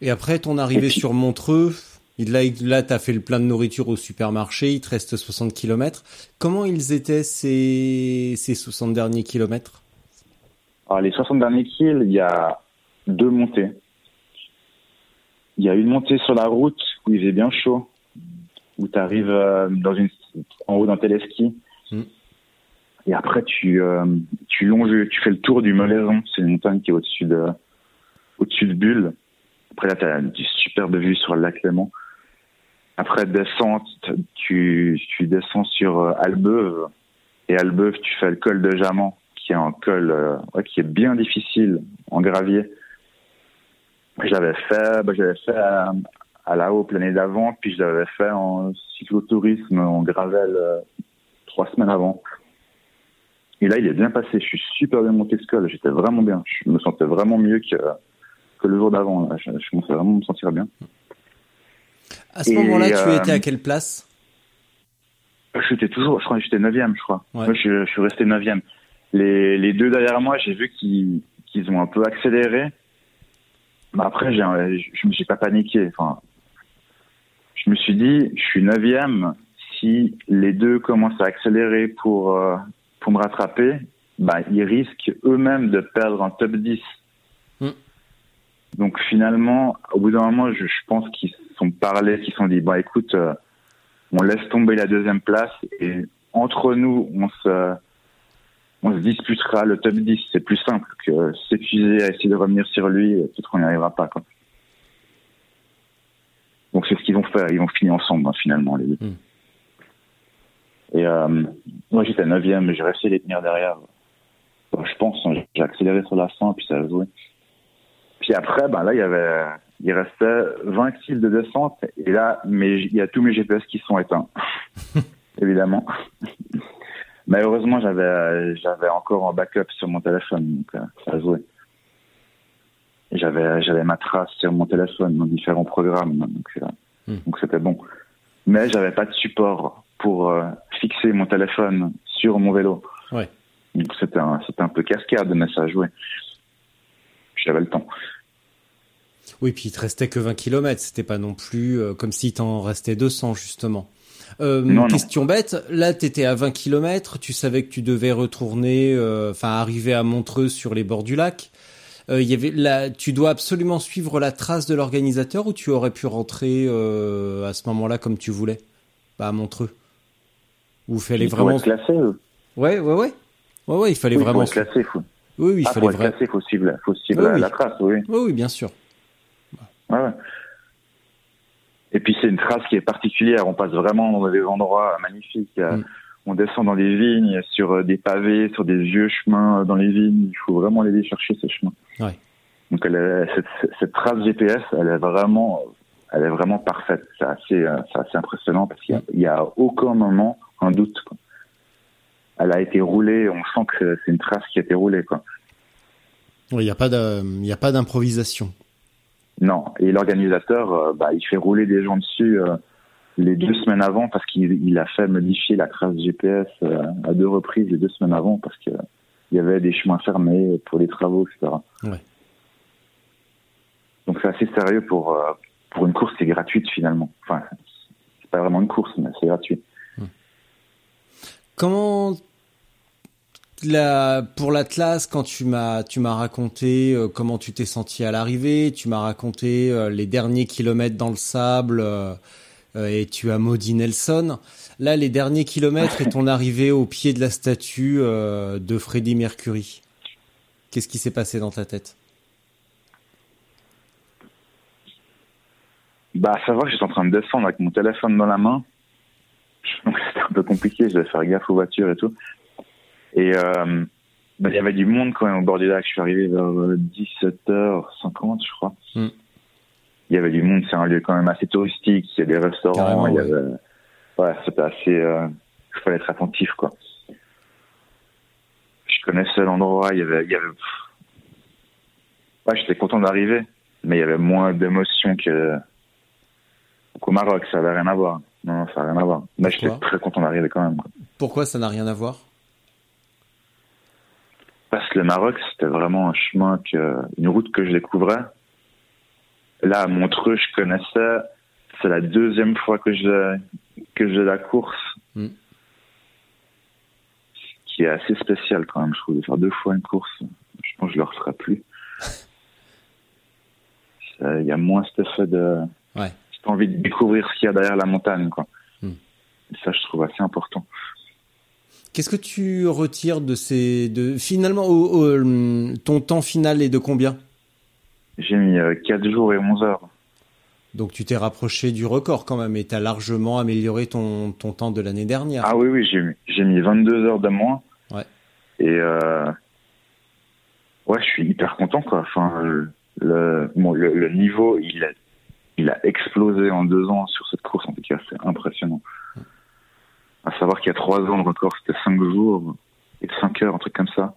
B: Et après ton arrivée
C: puis-
B: sur Montreux, il- là, là t'as fait le plein de nourriture au supermarché, il te reste 60 kilomètres. Comment ils étaient ces, ces 60 derniers kilomètres?
C: Alors, les 60 derniers kills, il y a deux montées. Il y a une montée sur la route où il faisait bien chaud, où tu arrives dans une, en haut d'un téléski.
B: Mm.
C: Et après, tu, euh, tu longes, tu fais le tour du Moléron. C'est une montagne qui est au-dessus de, au-dessus de Bulle. Après, là, tu as une superbe vue sur le lac Léman. Après, descente, tu, descends sur euh, Albeuve. Et Elbeuf, tu fais le col de Jamant, qui est un col euh, qui est bien difficile en gravier. J'avais fait, bah, j'avais fait à, la Haute l'année d'avant, puis je l'avais fait en cyclotourisme, en gravel euh, trois semaines avant. Et là, il est bien passé. Je suis super bien monté ce col. J'étais vraiment bien. Je me sentais vraiment mieux que, que le jour d'avant. Je, je commençais vraiment à me sentir bien.
B: À ce moment-là, tu
C: euh,
B: étais à quelle place?
C: J'étais toujours, je crois, j'étais neuvième, je crois.
B: Ouais.
C: Moi, je, je suis resté neuvième. Les, les deux derrière moi, j'ai vu qu'ils qu'ils ont un peu accéléré. Mais après, je me suis pas paniqué. Enfin, je me suis dit, je suis neuvième. Si les deux commencent à accélérer pour euh, pour me rattraper, bah, ils risquent eux-mêmes de perdre un top 10.
B: Mm.
C: Donc finalement, au bout d'un moment, je, je pense qu'ils sont parlé, se sont dit, bon, écoute. euh, on laisse tomber la deuxième place et entre nous, on se, on se disputera le top 10. C'est plus simple que s'épuiser à essayer de revenir sur lui. Peut-être qu'on n'y arrivera pas. Quoi. Donc c'est ce qu'ils vont faire. Ils vont finir ensemble hein, finalement les deux.
B: Mm.
C: Et euh, moi j'étais neuvième, j'ai réussi à les tenir derrière. Bon, je pense, hein, j'ai accéléré sur la fin, puis ça a joué. Puis après, ben là il y avait, il restait 20 kills de descente, et là, mais il y a tous mes GPS qui sont éteints, [laughs] évidemment. Mais heureusement, j'avais, j'avais encore un backup sur mon téléphone, donc euh, ça a joué. Et J'avais, j'avais ma trace sur mon téléphone dans différents programmes, donc, euh,
B: Hmm.
C: donc c'était bon. Mais j'avais pas de support pour euh, fixer mon téléphone sur mon vélo.
B: Ouais.
C: Donc c'était un, c'était un peu cascade, mais ça a joué. J'avais le temps.
B: Oui, puis il te restait que 20 km. C'était pas non plus euh, comme si t'en restait 200 justement. Euh,
C: Non, non.
B: question bête. Là, t'étais à 20 km. Tu savais que tu devais retourner, euh, enfin arriver à Montreux sur les bords du lac. Euh, il y avait là, tu dois absolument suivre la trace de l'organisateur ou tu aurais pu rentrer euh, à ce moment-là comme tu voulais, bah, à Montreux? Ou fallait
C: Il faut
B: vraiment.
C: être classé. eux.
B: Ouais, ouais, ouais, ouais, ouais. Il fallait
C: Oui,
B: vraiment.
C: Pour être classé, faut...
B: Oui, oui, il
C: ah,
B: fallait
C: être
B: vraiment.
C: classé, faut suivre, la- faut suivre
B: Oui,
C: la,
B: oui.
C: la trace, oui.
B: Oui, oui, bien sûr.
C: Ouais. Et puis c'est une trace qui est particulière. On passe vraiment dans des endroits magnifiques. Euh,
B: Mm.
C: On descend dans des vignes, sur euh, des pavés, sur des vieux chemins euh, dans les vignes. Il faut vraiment aller chercher ces chemins.
B: Ouais.
C: Donc elle cette, cette trace GPS, elle est vraiment, elle est vraiment parfaite. C'est assez, impressionnant parce qu'il y a- aucun moment un doute. quoi. Elle a été roulée. On sent que c'est une trace qui a été roulée. Quoi.
B: Il n'y a pas d'improvisation.
C: Non, et l'organisateur, euh, bah, il fait rouler des gens dessus euh, les deux semaines avant parce qu'il il a fait modifier la trace GPS euh, à deux reprises les deux semaines avant parce que il y avait des chemins fermés pour les travaux, etc.
B: Ouais.
C: Donc c'est assez sérieux pour pour une course qui est gratuite finalement. Enfin, c'est pas vraiment une course, mais c'est gratuit.
B: Comment pour l'Atlas, quand tu m'as raconté euh, comment tu t'es senti à l'arrivée, tu m'as raconté euh, les derniers kilomètres dans le sable euh, et tu as maudit Nelson. Là, les derniers kilomètres et ton arrivée au pied de la statue de Freddie Mercury. Qu'est-ce qui s'est passé dans ta tête?
C: Bah, savoir que j'étais en train de descendre avec mon téléphone dans la main. [laughs] Donc, c'était un peu compliqué. Je devais faire gaffe aux voitures et tout. Et, euh, bah, il y avait du monde quand même au bord du lac. Je suis arrivé vers euh, 17h50, je crois.
B: Hmm.
C: Il y avait du monde. C'est un lieu quand même assez touristique. Il y a des restaurants. Il y avait, ouais, c'était assez, euh, il fallait être attentif, quoi. Je connaissais l'endroit. Il y avait, il y avait, ouais, j'étais content d'arriver. Mais il y avait moins d'émotion que, qu'au Maroc, ça avait rien à voir. Non, ça n'a rien à voir. Mais j'étais très content d'arriver quand même. quoi.
B: Pourquoi ça n'a rien à voir?
C: Parce que le Maroc, c'était vraiment un chemin que, une route que je découvrais. Là, à Montreux, je connaissais. C'est la deuxième fois que je, que je la course.
B: Mm.
C: Qui est assez spécial quand même, je trouve, de faire deux fois une course. Je pense que je le referai plus. [laughs] Il y a moins cet effet de,
B: Ouais.
C: j'ai envie de découvrir ce qu'il y a derrière la montagne, quoi.
B: Mm.
C: Et ça, je trouve assez important.
B: Qu'est-ce que tu retires de ces de finalement au- au- hum, ton temps final est de combien?
C: J'ai mis 4 jours et 11 heures.
B: Donc tu t'es rapproché du record quand même et tu as largement amélioré ton, ton temps de l'année dernière.
C: Ah oui, oui, j'ai mis, j'ai mis 22 heures de moins.
B: Ouais.
C: Et euh, ouais, je suis hyper content quoi. Enfin, le, bon, le, le, niveau, il a, il a explosé en deux ans sur cette course. En tout cas, c'est impressionnant. À savoir qu'il y a trois ans, le record c'était cinq jours et cinq heures, un truc comme ça.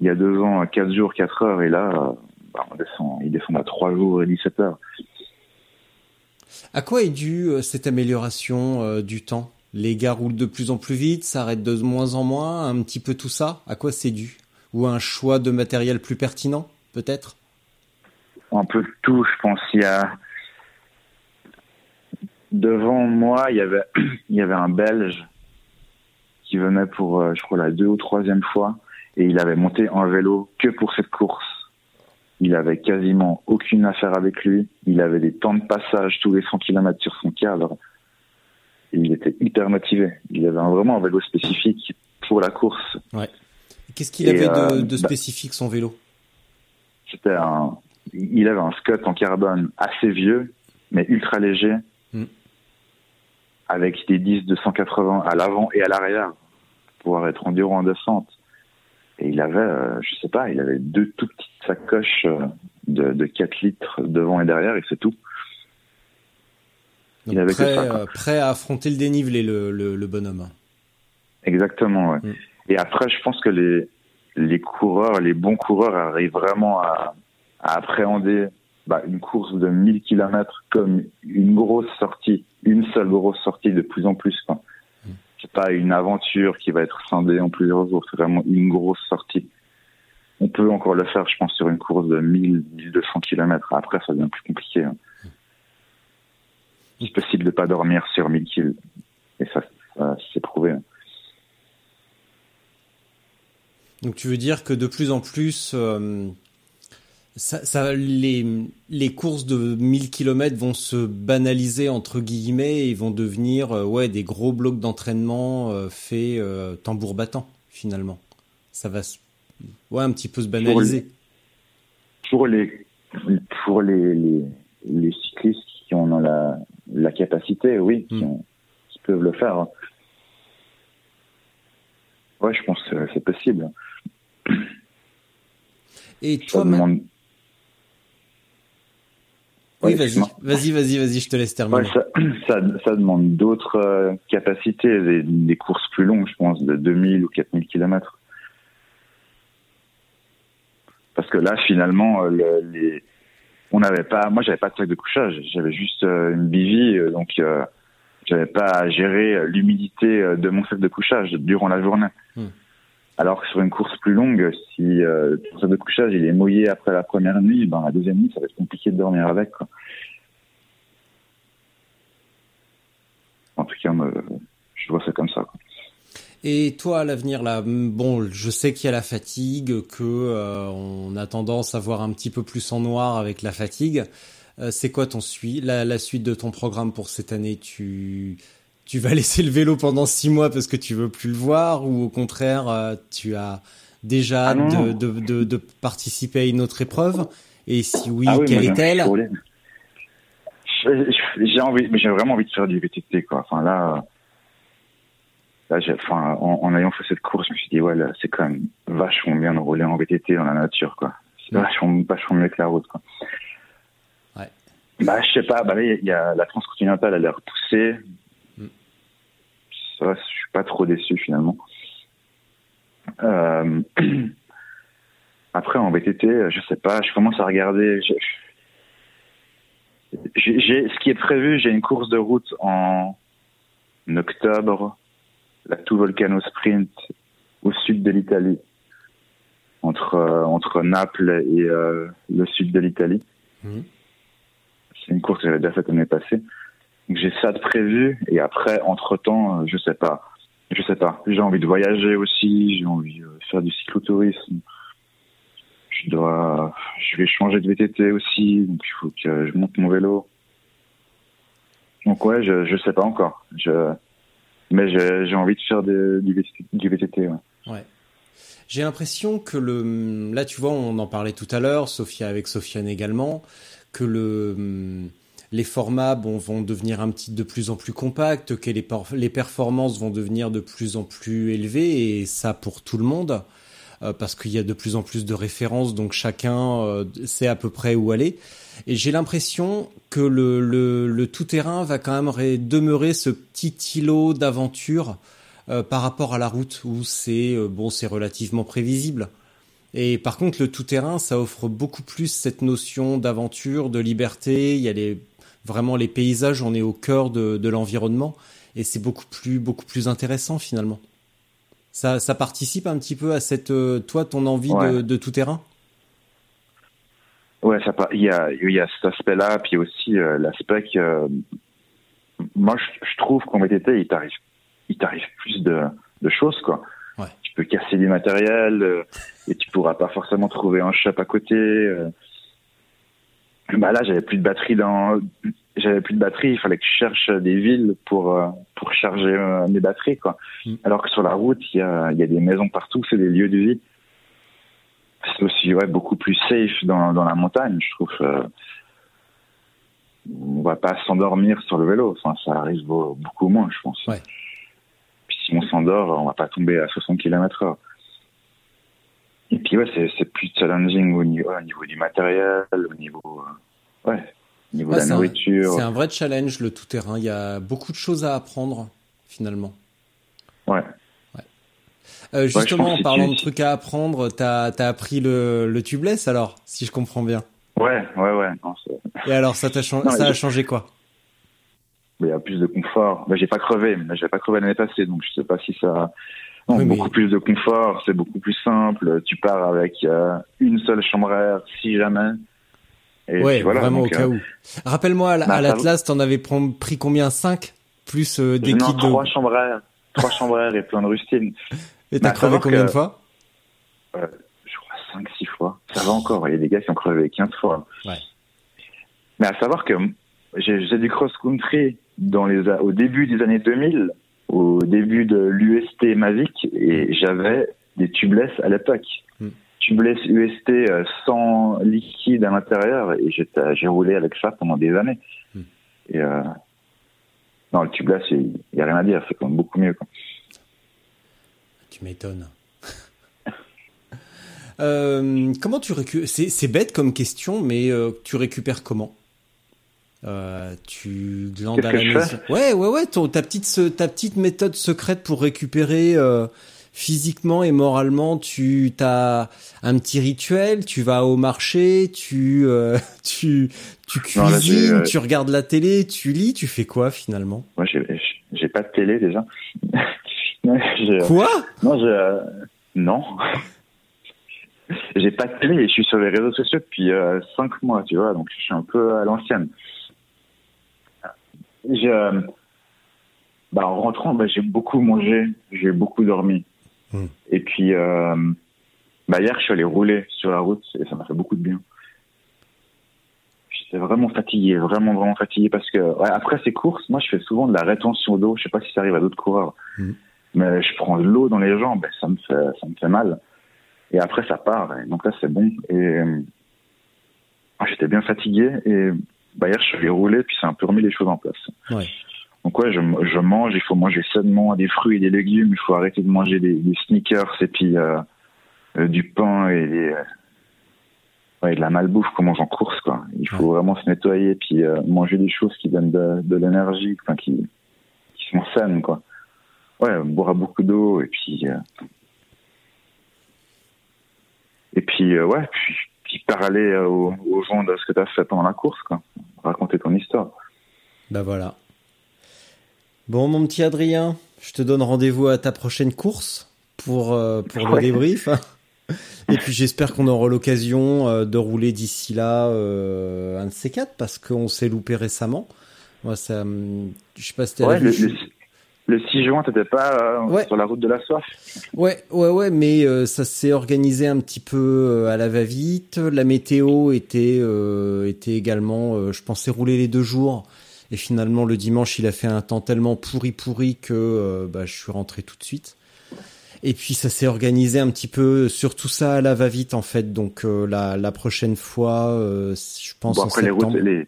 C: Il y a deux ans, quatre jours, quatre heures, et là, bah, on descend, il descend à trois jours et 17 heures.
B: À quoi est due euh, cette amélioration euh, du temps? Les gars roulent de plus en plus vite, s'arrêtent de moins en moins, un petit peu tout ça À quoi c'est dû? Ou un choix de matériel plus pertinent, peut-être?
C: Un peu tout, je pense. Il y a devant moi, il y avait [clears throat] il y avait un Belge qui venait pour, euh, je crois, la deux ou troisième fois, et il avait monté en vélo que pour cette course. Il avait quasiment aucune affaire avec lui. Il avait des temps de passage tous les 100 km sur son cadre. Et il était hyper motivé. Il avait vraiment un vélo spécifique pour la course.
B: Ouais. Qu'est-ce qu'il avait de, euh, de, bah spécifique son vélo?
C: C'était un, il avait un Scott en carbone assez vieux, mais ultra léger, mm. Avec des disques de 180 à l'avant et à l'arrière, pour pouvoir être endurant en descente. Et il avait, euh, je sais pas, il avait deux tout petites sacoches euh, de, de 4 litres devant et derrière, et c'est tout.
B: Donc il avait prêt, que ça, euh, prêt à affronter le dénivelé, le, le, le bonhomme.
C: Exactement, ouais. Mm. Et après, je pense que les, les coureurs, les bons coureurs arrivent vraiment à, à appréhender bah, une course de 1000 km comme une grosse sortie, une seule grosse sortie de plus en plus. Enfin, c'est pas une aventure qui va être scindée en plusieurs jours, c'est vraiment une grosse sortie. On peut encore le faire, je pense, sur une course de 1000, 1200 km. Après, ça devient plus compliqué. Hein. C'est possible de pas dormir sur 1000 km. Et ça, ça c'est prouvé. Hein.
B: Donc tu veux dire que de plus en plus, euh, ça, ça, les, les courses de 1000 km vont se banaliser entre guillemets et vont devenir euh, ouais des gros blocs d'entraînement euh, faits euh, tambour battant finalement. Ça va ouais un petit peu se banaliser.
C: Pour les pour les, les, les cyclistes qui en ont la, la capacité, oui, qui, hmm. ont, qui peuvent le faire. Ouais, je pense que c'est possible.
B: Et toi, demande... Oui, vas-y, vas-y, vas-y, vas-y, je te laisse terminer.
C: Ouais, ça, [clears throat] ça, ça, demande d'autres euh, capacités, des, des, courses plus longues, je pense, de 2000 ou 4000 km. Parce que là, finalement, euh, le, les, on n'avait pas, moi, j'avais pas de sac de couchage, j'avais juste euh, une bivie, euh, donc j'avais pas à gérer l'humidité de mon sac de couchage durant la journée. Hmm. Alors que sur une course plus longue, si euh, ton de couchage il est mouillé après la première nuit, ben la deuxième nuit ça va être compliqué de dormir avec. En tout cas, je vois ça comme ça.
B: Et toi, à l'avenir, là, bon, je sais qu'il y a la fatigue, que euh, on a tendance à voir un petit peu plus en noir avec la fatigue. Euh, c'est quoi ton la, la, suite de ton programme pour cette année? Tu tu vas laisser le vélo pendant six mois parce que tu veux plus le voir ou au contraire euh, tu as déjà
C: ah
B: de, de, de, de, participer à une autre épreuve? Et si oui, ah oui quelle est-elle?
C: J'ai envie, mais j'ai vraiment envie de faire du VTT quoi. Enfin là, là enfin en, en, ayant fait cette course, je me suis dit ouais c'est quand même vachement bien de rouler en VTT dans la nature quoi. C'est vachement, vachement mieux que la route quoi.
B: Ouais.
C: Bah je sais pas, bah il y a la transcontinentale elle a l'air poussée ça, je suis pas trop déçu finalement. Euh, [clears throat] après en VTT, je sais pas, je commence à regarder. J'ai, ce qui est prévu, j'ai une course de route en octobre, la Tout Volcano Sprint au sud de l'Italie, entre entre Naples et euh, le sud de l'Italie. Mmh. C'est une course que j'avais déjà faite l'année passée j'ai ça de prévu. Et après entre temps je sais pas. Je sais pas. J'ai envie de voyager aussi. J'ai envie de faire du cyclotourisme. Je dois je vais changer de VTT aussi. Donc il faut que je monte mon vélo. Donc ouais je je sais pas encore. Je mais j'ai envie de faire du VTT, du VTT ouais.
B: J'ai l'impression que le là tu vois on en parlait tout à l'heure Sophia avec Sofiane également que le les formats vont devenir un petit de plus en plus compacts, que les, performances vont devenir de plus en plus élevées, et ça pour tout le monde, euh, parce qu'il y a de plus en plus de références, donc chacun euh, sait à peu près où aller. Et j'ai l'impression que le, tout-terrain va quand même demeurer ce petit îlot d'aventure euh, par rapport à la route, où c'est bon, c'est relativement prévisible. Et par contre, le tout-terrain, ça offre beaucoup plus cette notion d'aventure, de liberté. Il y a les, vraiment les paysages, on est au cœur de, de l'environnement, et c'est beaucoup plus, beaucoup plus intéressant finalement. Ça, ça participe un petit peu à cette, euh, toi, ton envie de, de tout-terrain.
C: Ouais, ça, il y a, il y a cet aspect-là, puis aussi euh, l'aspect que, euh, moi, je, je trouve qu'en VTT, il t'arrive, il t'arrive plus de, de choses, quoi tu peux casser du matériel euh, et tu pourras pas forcément trouver un shop à côté. Euh. Bah là, j'avais plus de batterie dans, j'avais plus de batterie. Il fallait que je cherche des villes pour euh, pour charger mes batteries, quoi. Mm. Alors que sur la route, il y a il y a des maisons partout, c'est des lieux de vie. C'est aussi ouais beaucoup plus safe dans dans la montagne, je trouve. on va pas s'endormir sur le vélo. Enfin, ça arrive beaucoup moins, je pense.
B: Ouais
C: si on s'endort, on va pas tomber à 60 km heure. Et puis ouais, c'est plus challenging au niveau, au niveau du matériel, au niveau, euh, ouais, au niveau de la nourriture.
B: C'est un vrai challenge le tout terrain. Il y a beaucoup de choses à apprendre finalement.
C: Ouais.
B: ouais. Euh, justement, en parlant de trucs à apprendre, t'as as appris le, le tubeless alors, si je comprends bien.
C: Ouais, ouais, ouais.
B: Et alors, ça, a, ça a changé quoi?
C: Il y a plus de confort. Mais j'ai pas crevé, mais j'ai pas crevé l'année passée, donc je sais pas si ça. Non, beaucoup plus de confort, c'est beaucoup plus simple. Tu pars avec euh, une seule chambre à air, si jamais.
B: Et ouais, voilà, vraiment au cas euh, où. Rappelle-moi, à, l'Atlas, t'en avais pris combien? 5 Plus euh, des kits de...
C: trois chambres à air. Trois chambres à air et plein de rustines.
B: Et t'as bah, crevé combien de fois?
C: Euh, Je crois 5-6 fois. Ça va encore, il y a des gars qui ont crevé 15 fois.
B: Ouais.
C: Mais à savoir que j'ai du cross-country dans les, au début des années 2000, au début de l'UST Mavic, et j'avais des tubeless à l'époque. Mm. Tubeless UST euh, sans liquide à l'intérieur, et j'ai roulé avec ça pendant des années. Mm. Et euh, non, le tubeless, il n'y a rien à dire, c'est quand même beaucoup mieux. Quoi.
B: Tu m'étonnes. [laughs] euh, comment tu récupères C'est bête comme question, mais euh, tu récupères comment? Euh, tu glandes à la maison. Ouais, ouais, ouais. ta petite, ta petite méthode secrète pour récupérer euh, physiquement et moralement. Tu as un petit rituel. Tu vas au marché. Tu, euh, [laughs] tu, tu cuisines. Euh, tu regardes la télé. Tu lis. Tu fais quoi finalement?
C: Moi, j'ai pas de télé déjà.
B: quoi? [laughs]
C: Non, je, non. [laughs] j'ai pas de télé et je suis sur les réseaux sociaux depuis 5 mois, tu vois. Donc, je suis un peu à l'ancienne. Je, bah, en rentrant, bah, j'ai beaucoup mangé, j'ai beaucoup dormi. Hmm. Et puis, euh, bah, hier, je suis allé rouler sur la route et ça m'a fait beaucoup de bien. J'étais vraiment fatigué, vraiment, vraiment fatigué parce que, ouais, après ces courses, moi, je fais souvent de la rétention d'eau. Je sais pas si ça arrive à d'autres coureurs. Hmm. Mais je prends de l'eau dans les jambes, ça me fait, ça me fait mal. Et après, ça part. donc là, c'est bon. Et, euh, j'étais bien fatigué et bah, hier, je suis rouler, puis ça a un peu remis les choses en place.
B: Ouais.
C: Donc ouais, je, je, mange, il faut manger sainement des fruits et des légumes, il faut arrêter de manger des, des sneakers et puis euh, euh, du pain et des, ouais, de la malbouffe qu'on mange en course quoi. Il faut vraiment se nettoyer puis euh, manger des choses qui donnent de, de l'énergie, enfin qui, qui sont saines quoi. Ouais, boire beaucoup d'eau et puis euh, et puis ouais, puis qui parler euh, aux, gens de ce que tu as fait pendant la course, quoi. Raconter ton histoire.
B: Bah voilà. Bon, mon petit Adrien, je te donne rendez-vous à ta prochaine course pour, euh, pour le débrief. [laughs] Et puis j'espère qu'on aura l'occasion euh, de rouler d'ici là un de ces quatre parce qu'on s'est loupé récemment. Moi, ça, je sais pas si
C: ouais, le 6 juin, t'étais pas euh, sur la route de la soif
B: Ouais, ouais, ouais, mais euh, ça s'est organisé un petit peu euh, à la va-vite. La météo était était également, je pensais rouler les deux jours, et finalement le dimanche, il a fait un temps tellement pourri pourri que bah, je suis rentré tout de suite. Et puis ça s'est organisé un petit peu sur tout ça à la va-vite en fait. Donc la, la prochaine fois, je pense
C: bon, après, Les routes, les,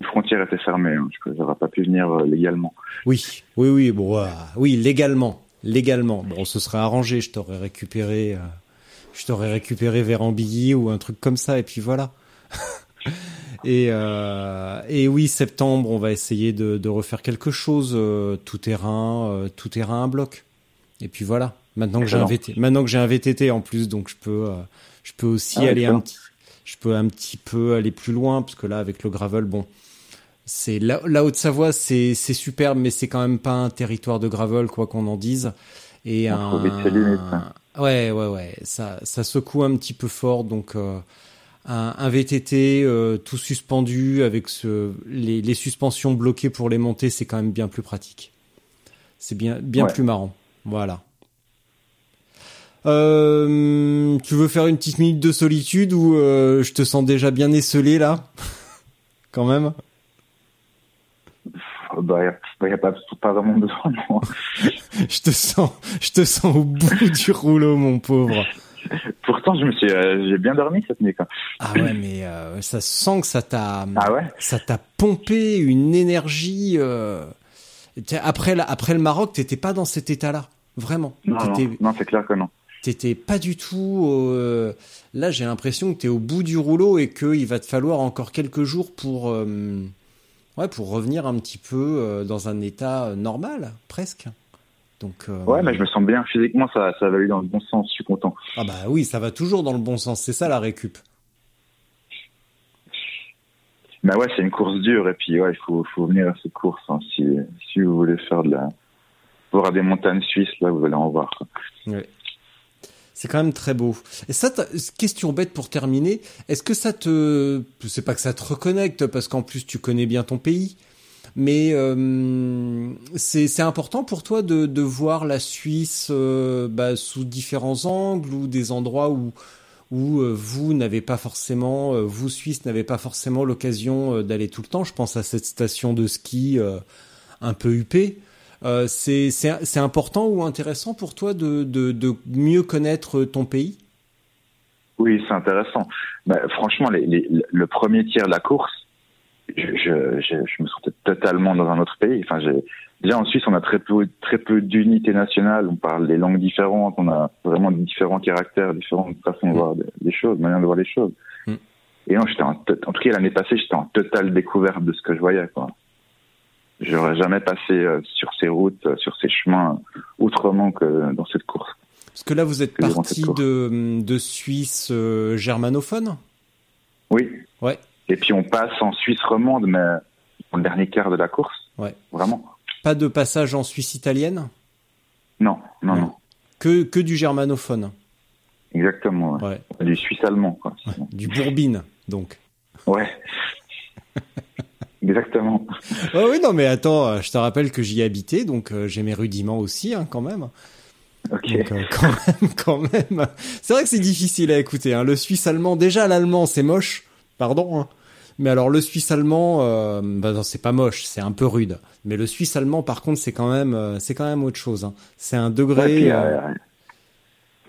C: les frontières étaient fermées. Hein. Je n'aurais pas pu venir euh, légalement.
B: Oui, oui, oui, bon, euh, oui, légalement, légalement. Bon, ce serait arrangé. Je t'aurais récupéré, euh, je t'aurais récupéré vers Ambilly ou un truc comme ça, et puis voilà. [laughs] et euh, et oui, septembre, on va essayer de, de refaire quelque chose, euh, tout terrain, euh, tout terrain un bloc. Et puis voilà. Maintenant que j'ai un. VTT, maintenant que j'ai un VTT en plus, donc je peux, euh, je peux aussi
C: Ah
B: aller un petit, je peux un petit peu aller plus loin parce que là, avec le gravel, bon, c'est la, la Haute-Savoie, c'est c'est superbe, mais c'est quand même pas un territoire de gravel, quoi qu'on en dise. Et
C: On
B: un,
C: limites, hein.
B: ouais, ouais, ouais, ça, ça secoue un petit peu fort, donc euh, un, un VTT euh, tout suspendu avec ce, les, les suspensions bloquées pour les montées, c'est quand même bien plus pratique. C'est bien, bien
C: Ouais.
B: plus marrant. Voilà. Euh, tu veux faire une petite minute de solitude ou euh, je te sens déjà bien esselé là? [laughs] Quand même
C: Bah, y a, bah, y a pas, pas vraiment besoin. non. [laughs]
B: Je te sens, je te sens au bout du rouleau, mon pauvre.
C: Pourtant, je me suis, euh, j'ai bien dormi cette nuit. Quoi.
B: Ah ouais, mais euh, ça sent que ça t'a,
C: Ah ouais
B: ça t'a pompé une énergie. euh, Après, la- après le Maroc, t'étais pas dans cet état-là, vraiment.
C: Non, non, non, c'est clair que non.
B: T'étais pas du tout. euh, Là, j'ai l'impression que t'es au bout du rouleau et qu'il va te falloir encore quelques jours pour, euh, ouais, pour revenir un petit peu euh, dans un état normal, presque. Donc. euh,
C: Ouais, mais je me sens bien physiquement, ça, ça va aller dans le bon sens. Je suis content.
B: Ah bah oui, ça va toujours dans le bon sens. C'est ça la récup.
C: Mais ouais, c'est une course dure et puis ouais, il faut, faut venir à cette course hein, si, si vous voulez faire de la, voir des montagnes suisses là, vous allez en voir.
B: Ouais. C'est quand même très beau. Et ça, question bête pour terminer. Est-ce que ça te, c'est pas que ça te reconnecte parce qu'en plus tu connais bien ton pays, mais euh, c'est important pour toi de, voir la Suisse euh, bah, sous différents angles ou des endroits où où euh, vous n'avez pas forcément, vous Suisse n'avez pas forcément l'occasion d'aller tout le temps? Je pense à cette station de ski un peu huppée. Euh, c'est important ou intéressant pour toi de, de, de mieux connaître ton pays?
C: Oui, c'est intéressant. Bah, franchement, les, les, le premier tiers de la course, je, je, je, je me sentais totalement dans un autre pays. Enfin, déjà en Suisse, on a très peu, très peu d'unité nationale. On parle des langues différentes. On a vraiment différents caractères, différentes façons de voir des, des choses, manières de voir les choses.
B: Mm.
C: Et non, j'étais en, to- en tout cas l'année passée, j'étais en totale découverte de ce que je voyais. Quoi. J'aurais jamais passé euh, sur ces routes, euh, sur ces chemins, autrement que dans cette course.
B: Parce que là, vous êtes parti de, de Suisse euh, germanophone?
C: Oui.
B: Ouais.
C: Et puis on passe en Suisse romande, mais dans le dernier quart de la course.
B: Ouais.
C: Vraiment.
B: Pas de passage en Suisse italienne?
C: Non, non,
B: Ouais.
C: non.
B: que, que du germanophone?
C: Exactement. Ouais. Du suisse allemand, quoi.
B: Du bourbine, donc.
C: Ouais. [laughs] Exactement.
B: Ouais, oui, non, mais attends, euh, je te rappelle que j'y habitais, donc euh, j'ai mes rudiments aussi, hein, quand même.
C: Ok.
B: Donc, euh, quand même, [laughs] quand même. C'est vrai que c'est difficile à écouter. Hein. Le suisse allemand, déjà l'allemand, c'est moche. Pardon. Hein. Mais alors le suisse allemand, euh, bah non, c'est pas moche, c'est un peu rude. Mais le suisse allemand, par contre, c'est quand même, euh, c'est quand même autre chose. Hein. C'est un
C: Ouais,
B: degré.
C: il, y a,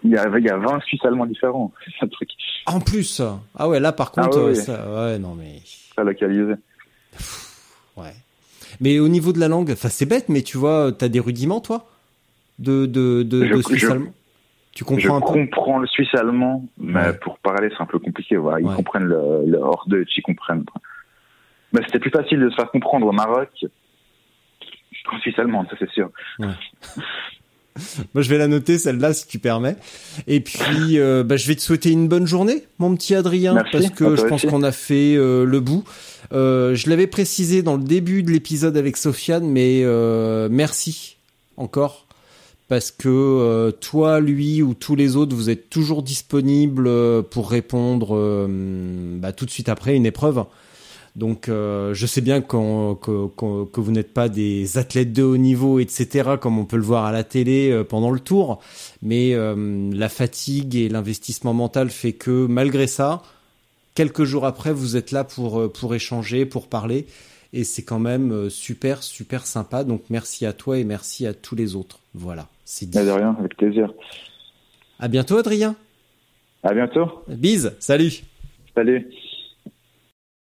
C: il y a 20 Suisses allemands différents. [laughs] C'est un truc
B: En plus. Ah ouais, là par contre,
C: Ah ouais, ouais.
B: ça, ouais, non mais,
C: très localisé.
B: Ouais. Mais au niveau de la langue, enfin c'est bête, mais tu vois, t'as des rudiments, toi, de de de,
C: Je-
B: de suisse
C: je-
B: allemand? Tu
C: Je
B: comprends un peu?
C: comprends le suisse allemand, mais
B: Ouais.
C: pour parler, c'est un peu compliqué. Voilà. Ils
B: Ouais.
C: comprennent le, le hors d'eux, ils comprennent. Mais c'était plus facile de se faire comprendre au Maroc qu'en Suisse allemande, ça c'est sûr. [laughs]
B: Moi, je vais la noter celle-là si tu permets. Et puis, euh, bah, je vais te souhaiter une bonne journée, mon petit Adrien,
C: Merci,
B: parce que je pense qu'on a fait euh, le bout. Euh, je l'avais précisé dans le début de l'épisode avec Sofiane, mais euh, merci encore parce que euh, toi, lui ou tous les autres, vous êtes toujours disponibles pour répondre bah, tout de suite après une épreuve. Donc, je sais bien que, vous n'êtes pas des athlètes de haut niveau, etc., comme on peut le voir à la télé pendant le tour, mais la fatigue et l'investissement mental fait que malgré ça, quelques jours après, vous êtes là pour euh, pour échanger, pour parler, et c'est quand même euh, super super sympa. Donc, merci à toi et merci à tous les autres. Voilà, c'est dit.
C: De rien, avec plaisir.
B: À bientôt, Adrien.
C: À bientôt.
B: Bise. Salut.
C: Salut.